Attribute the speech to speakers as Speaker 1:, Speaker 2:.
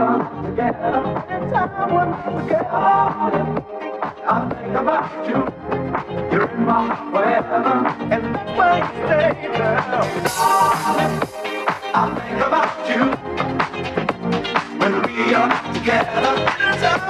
Speaker 1: Together, together. Time will never get I think about you. You're in my heart forever. And where you stay, girl. I think about you. When we are together.